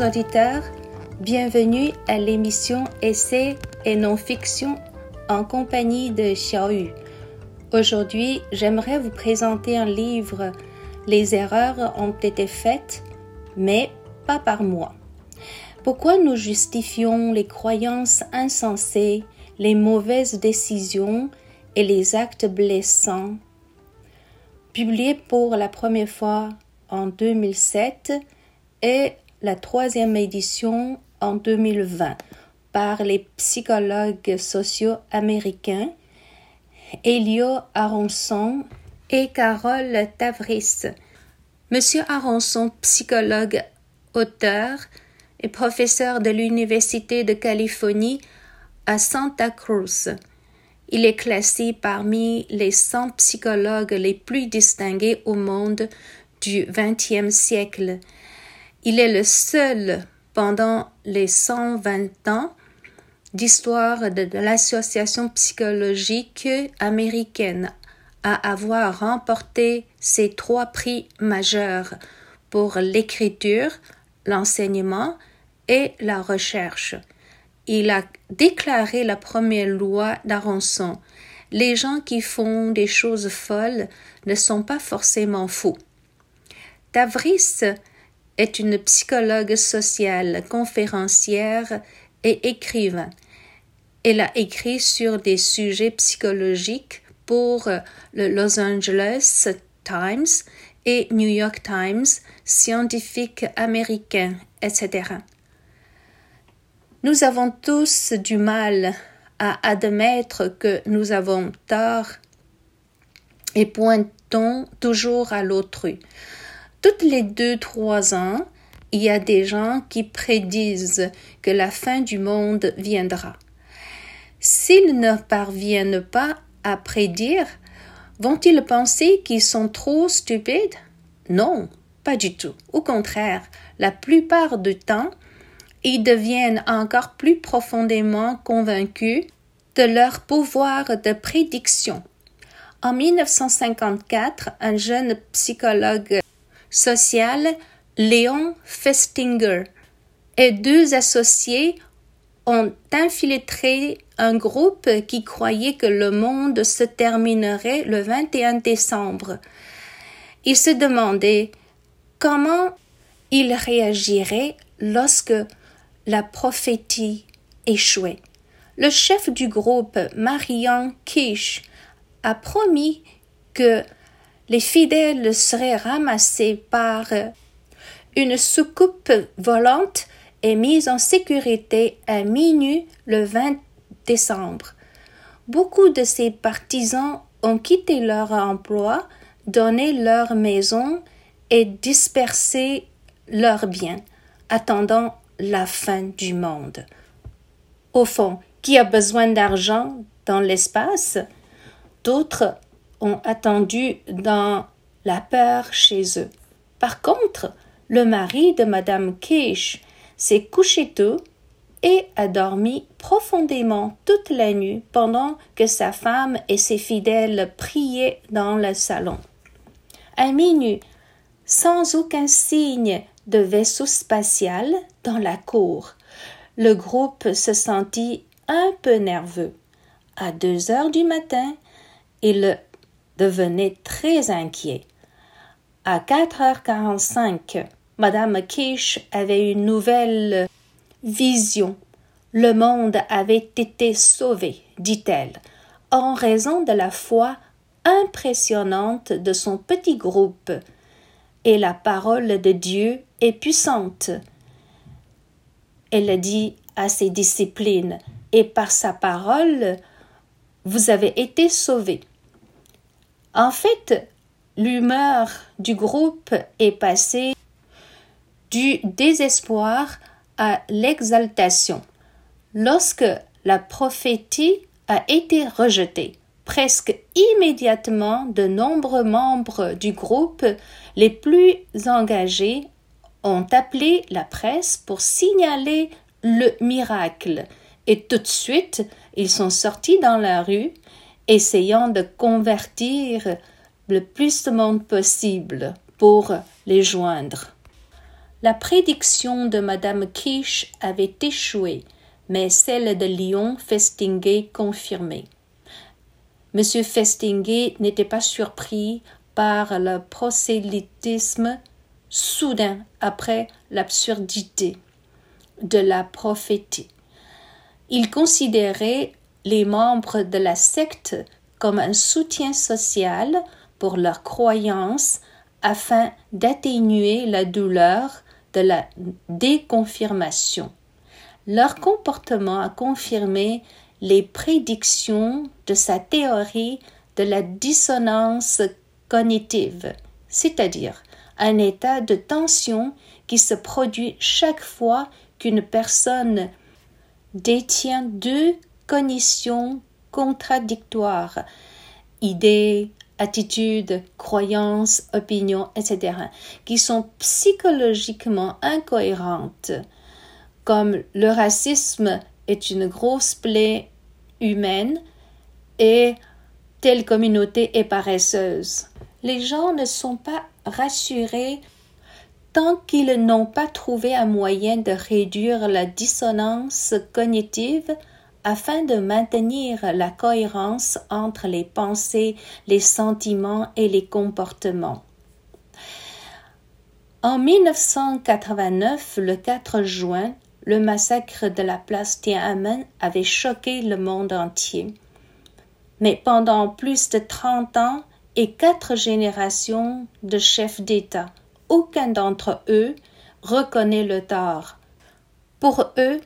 Chers auditeurs, bienvenue à l'émission Essais et non-fiction en compagnie de Xiaoyu. Aujourd'hui, j'aimerais vous présenter un livre Les erreurs ont été faites, mais pas par moi. Pourquoi nous justifions les croyances insensées, les mauvaises décisions et les actes blessants? Publié pour la première fois en 2007 et la troisième édition en 2020 par les psychologues sociaux américains Elio Aronson et Carole Tavris. Monsieur Aronson, psychologue, auteur et professeur de l'Université de Californie à Santa Cruz. Il est classé parmi les 100 psychologues les plus distingués au monde du XXe siècle. Il est le seul pendant les 120 ans d'histoire de, l'Association psychologique américaine à avoir remporté ces trois prix majeurs pour l'écriture, l'enseignement et la recherche. Il a déclaré la première loi d'Aronson. Les gens qui font des choses folles ne sont pas forcément fous. Tavris est une psychologue sociale, conférencière et écrivain. Elle a écrit sur des sujets psychologiques pour le Los Angeles Times et New York Times, scientifiques américains, etc. Nous avons tous du mal à admettre que nous avons tort et pointons toujours à l'autrui. Toutes les deux, trois ans, il y a des gens qui prédisent que la fin du monde viendra. S'ils ne parviennent pas à prédire, vont-ils penser qu'ils sont trop stupides? Non, pas du tout. Au contraire, la plupart du temps, ils deviennent encore plus profondément convaincus de leur pouvoir de prédiction. En 1954, un jeune psychologue social, Léon Festinger, et deux associés ont infiltré un groupe qui croyait que le monde se terminerait le 21 décembre. Ils se demandaient comment ils réagiraient lorsque la prophétie échouait. Le chef du groupe, Marian Kish, a promis que les fidèles seraient ramassés par une soucoupe volante et mis en sécurité à minuit le 20 décembre. Beaucoup de ces partisans ont quitté leur emploi, donné leur maison et dispersé leurs biens, attendant la fin du monde. Au fond, qui a besoin d'argent dans l'espace? D'autres ont attendu dans la peur chez eux. Par contre, le mari de Madame Kish s'est couché tôt et a dormi profondément toute la nuit pendant que sa femme et ses fidèles priaient dans le salon. À minuit, sans aucun signe de vaisseau spatial dans la cour, le groupe se sentit un peu nerveux. À deux heures du matin, il devenait très inquiet. À 4h45, Madame Kish avait une nouvelle vision. Le monde avait été sauvé, dit-elle, en raison de la foi impressionnante de son petit groupe. Et la parole de Dieu est puissante. Elle dit à ses disciples, et par sa parole, vous avez été sauvés. En fait, l'humeur du groupe est passée du désespoir à l'exaltation. Lorsque la prophétie a été rejetée, presque immédiatement de nombreux membres du groupe les plus engagés ont appelé la presse pour signaler le miracle et tout de suite ils sont sortis dans la rue essayant de convertir le plus de monde possible pour les joindre. La prédiction de Madame Quiche avait échoué, mais celle de Lyon Festinguet confirmée. Monsieur Festinguet n'était pas surpris par le prosélytisme soudain après l'absurdité de la prophétie. Il considérait les membres de la secte comme un soutien social pour leurs croyances afin d'atténuer la douleur de la déconfirmation. Leur comportement a confirmé les prédictions de sa théorie de la dissonance cognitive, c'est-à-dire un état de tension qui se produit chaque fois qu'une personne détient deux cognitions contradictoires, idées, attitudes, croyances, opinions, etc., qui sont psychologiquement incohérentes, comme le racisme est une grosse plaie humaine et telle communauté est paresseuse. Les gens ne sont pas rassurés tant qu'ils n'ont pas trouvé un moyen de réduire la dissonance cognitive afin de maintenir la cohérence entre les pensées, les sentiments et les comportements. En 1989, le 4 juin, le massacre de la place Tiananmen avait choqué le monde entier. Mais pendant plus de trente ans et quatre générations de chefs d'État, aucun d'entre eux reconnaît le tort. Pour eux,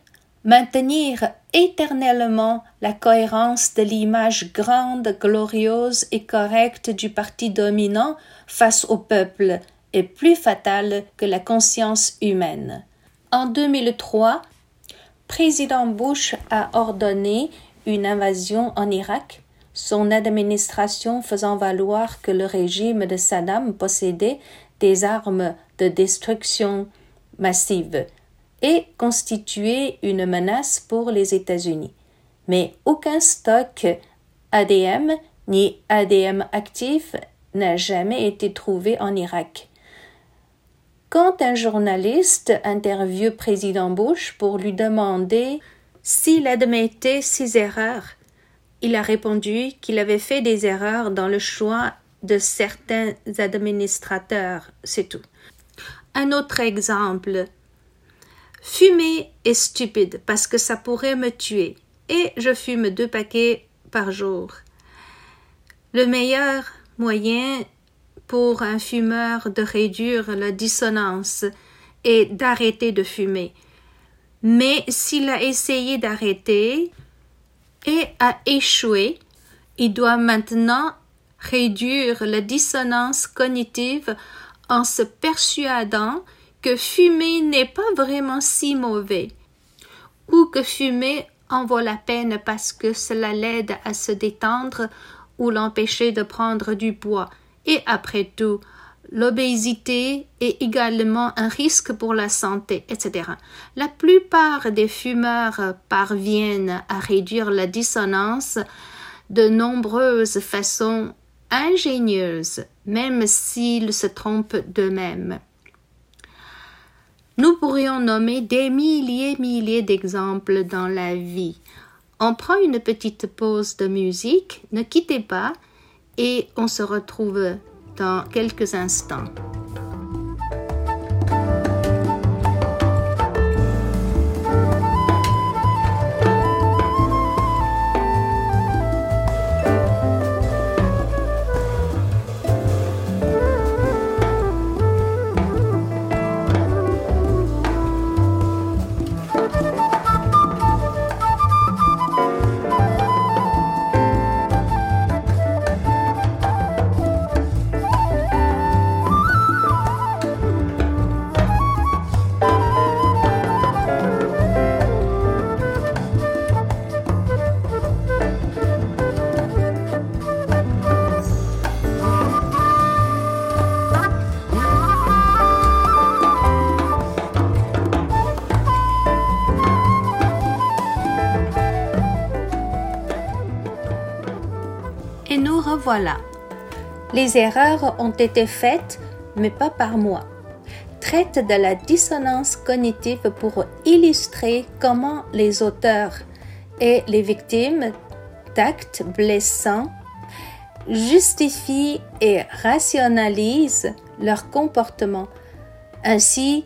maintenir éternellement la cohérence de l'image grande, glorieuse et correcte du parti dominant face au peuple est plus fatal que la conscience humaine. En 2003, président Bush a ordonné une invasion en Irak, son administration faisant valoir que le régime de Saddam possédait des armes de destruction massive et constituait une menace pour les États-Unis. Mais aucun stock ADM ni ADM actif n'a jamais été trouvé en Irak. Quand un journaliste interviewe président Bush pour lui demander s'il admettait ses erreurs, il a répondu qu'il avait fait des erreurs dans le choix de certains administrateurs, c'est tout. Un autre exemple. Fumer est stupide parce que ça pourrait me tuer et je fume deux paquets par jour. Le meilleur moyen pour un fumeur de réduire la dissonance est d'arrêter de fumer. Mais s'il a essayé d'arrêter et a échoué, il doit maintenant réduire la dissonance cognitive en se persuadant que fumer n'est pas vraiment si mauvais, ou que fumer en vaut la peine parce que cela l'aide à se détendre ou l'empêcher de prendre du poids. Et après tout, l'obésité est également un risque pour la santé, etc. La plupart des fumeurs parviennent à réduire la dissonance de nombreuses façons ingénieuses, même s'ils se trompent d'eux-mêmes. Pourrions nommer des milliers milliers d'exemples dans la vie. On prend une petite pause de musique, ne quittez pas et on se retrouve dans quelques instants. Voilà. Les erreurs ont été faites, mais pas par moi. traite de la dissonance cognitive pour illustrer comment les auteurs et les victimes d'actes blessants justifient et rationalisent leur comportement, ainsi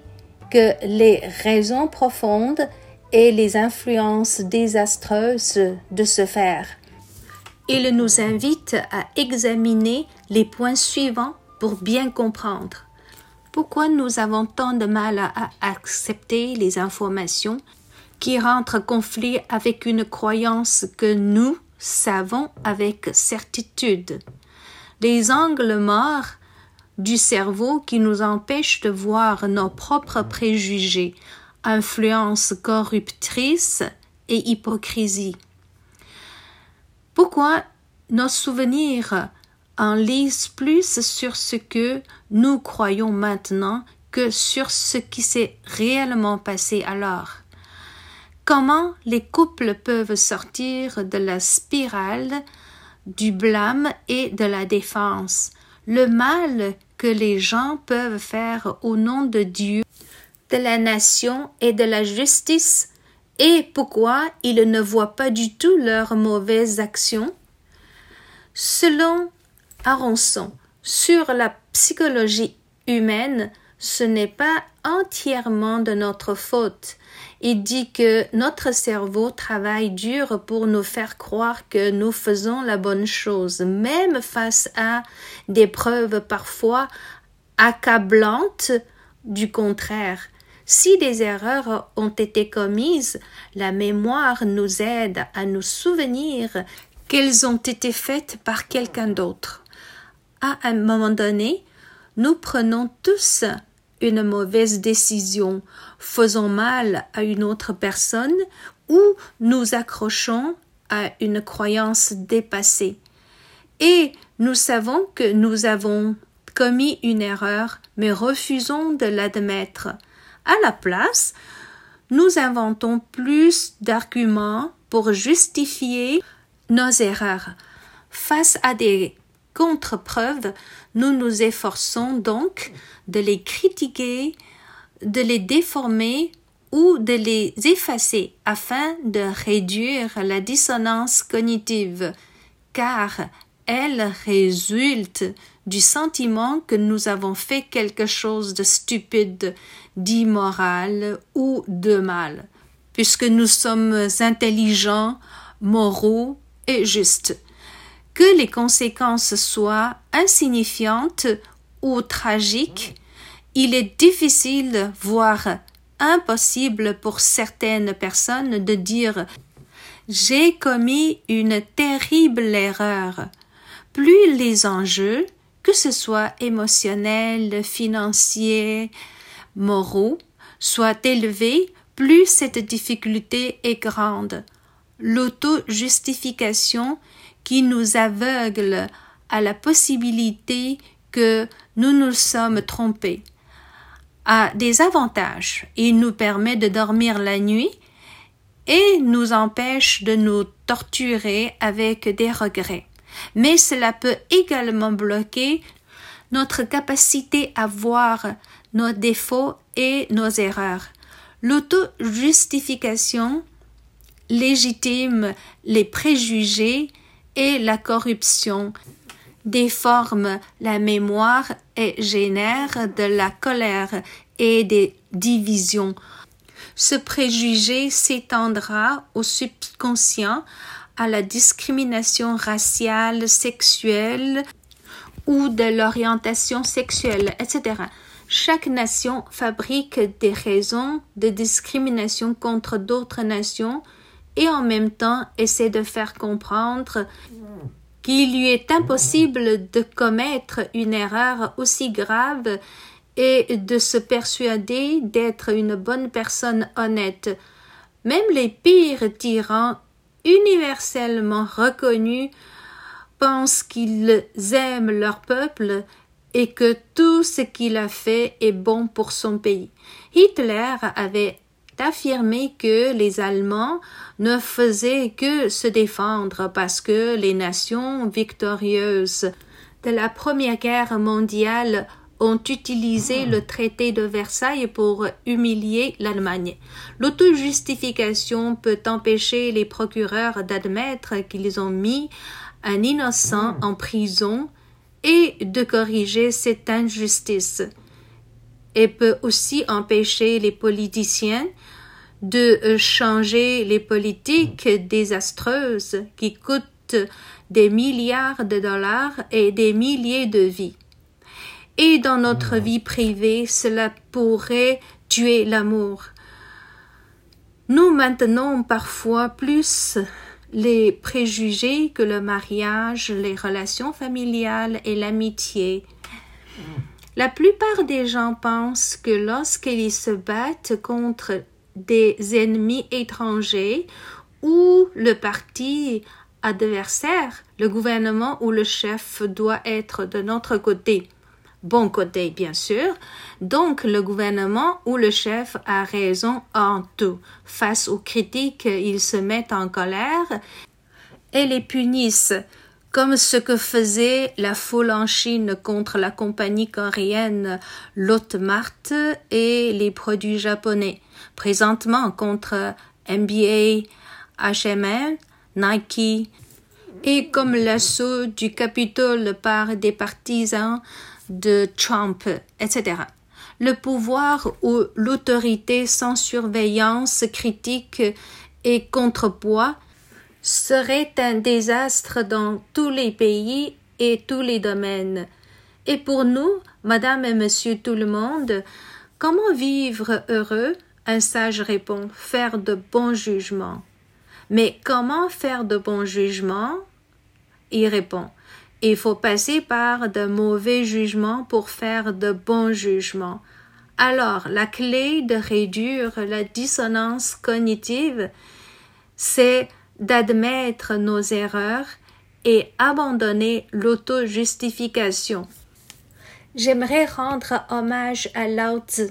que les raisons profondes et les influences désastreuses de ce faire. Il nous invite à examiner les points suivants pour bien comprendre. Pourquoi nous avons tant de mal à accepter les informations qui rentrent en conflit avec une croyance que nous savons avec certitude? Les angles morts du cerveau qui nous empêchent de voir nos propres préjugés, influence corruptrice et hypocrisie. Pourquoi nos souvenirs en lisent plus sur ce que nous croyons maintenant que sur ce qui s'est réellement passé alors? Comment les couples peuvent sortir de la spirale du blâme et de la défense, le mal que les gens peuvent faire au nom de Dieu, de la nation et de la justice, et pourquoi ils ne voient pas du tout leurs mauvaises actions? Selon Aronson, sur la psychologie humaine, ce n'est pas entièrement de notre faute. Il dit que notre cerveau travaille dur pour nous faire croire que nous faisons la bonne chose, même face à des preuves parfois accablantes du contraire. Si des erreurs ont été commises, la mémoire nous aide à nous souvenir qu'elles ont été faites par quelqu'un d'autre. À un moment donné, nous prenons tous une mauvaise décision, faisons mal à une autre personne ou nous accrochons à une croyance dépassée. Et nous savons que nous avons commis une erreur, mais refusons de l'admettre. À la place, nous inventons plus d'arguments pour justifier nos erreurs. Face à des contre-preuves, nous nous efforçons donc de les critiquer, de les déformer ou de les effacer afin de réduire la dissonance cognitive, car elle résulte du sentiment que nous avons fait quelque chose de stupide, d'immoral ou de mal, puisque nous sommes intelligents, moraux et justes que les conséquences soient insignifiantes ou tragiques, il est difficile, voire impossible pour certaines personnes de dire j'ai commis une terrible erreur. Plus les enjeux, que ce soit émotionnels, financiers, moraux, soient élevés, plus cette difficulté est grande. L'auto-justification qui nous aveugle à la possibilité que nous nous sommes trompés a des avantages. Il nous permet de dormir la nuit et nous empêche de nous torturer avec des regrets. Mais cela peut également bloquer notre capacité à voir nos défauts et nos erreurs. L'auto-justification légitime les préjugés et la corruption déforme la mémoire et génère de la colère et des divisions. Ce préjugé s'étendra au subconscient, la discrimination raciale, sexuelle ou de l'orientation sexuelle, etc. Chaque nation fabrique des raisons de discrimination contre d'autres nations et en même temps essaie de faire comprendre qu'il lui est impossible de commettre une erreur aussi grave et de se persuader d'être une bonne personne honnête. Même les pires tyrans universellement reconnus pensent qu'ils aiment leur peuple et que tout ce qu'il a fait est bon pour son pays. Hitler avait affirmé que les Allemands ne faisaient que se défendre parce que les nations victorieuses de la Première Guerre mondiale ont utilisé le traité de Versailles pour humilier l'Allemagne. L'auto-justification peut empêcher les procureurs d'admettre qu'ils ont mis un innocent en prison et de corriger cette injustice. Et peut aussi empêcher les politiciens de changer les politiques désastreuses qui coûtent des milliards de dollars et des milliers de vies. Et dans notre vie privée, cela pourrait tuer l'amour. Nous maintenons parfois plus les préjugés que le mariage, les relations familiales et l'amitié. La plupart des gens pensent que lorsqu'ils se battent contre des ennemis étrangers ou le parti adversaire, le gouvernement ou le chef doit être de notre côté. Bon côté, bien sûr. Donc, le gouvernement ou le chef a raison en tout. Face aux critiques, ils se mettent en colère et les punissent, comme ce que faisait la foule en Chine contre la compagnie coréenne Mart et les produits japonais, présentement contre NBA, H&M, Nike, et comme l'assaut du Capitole par des partisans de Trump, etc. Le pouvoir ou l'autorité sans surveillance critique et contrepoids serait un désastre dans tous les pays et tous les domaines. Et pour nous, Madame et Monsieur tout le monde, comment vivre heureux? Un sage répond faire de bons jugements. Mais comment faire de bons jugements? Il répond il faut passer par de mauvais jugements pour faire de bons jugements. Alors, la clé de réduire la dissonance cognitive, c'est d'admettre nos erreurs et abandonner l'auto-justification. J'aimerais rendre hommage à Lao Tzu,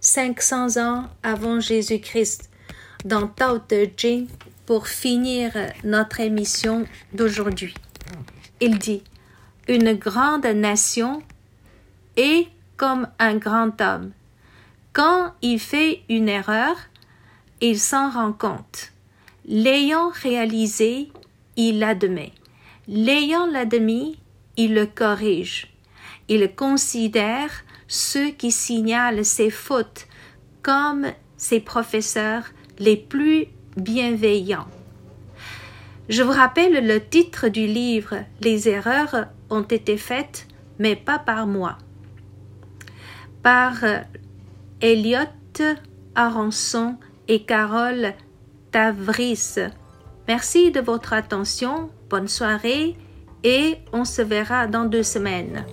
500 ans avant Jésus-Christ, dans Tao Te pour finir notre émission d'aujourd'hui il dit Une grande nation est comme un grand homme. Quand il fait une erreur, il s'en rend compte. L'ayant réalisé, il l'admet. L'ayant admis, il le corrige. Il considère ceux qui signalent ses fautes comme ses professeurs les plus bienveillants. Je vous rappelle le titre du livre Les erreurs ont été faites, mais pas par moi. Par Elliot Aronson et Carole Tavris. Merci de votre attention, bonne soirée et on se verra dans deux semaines.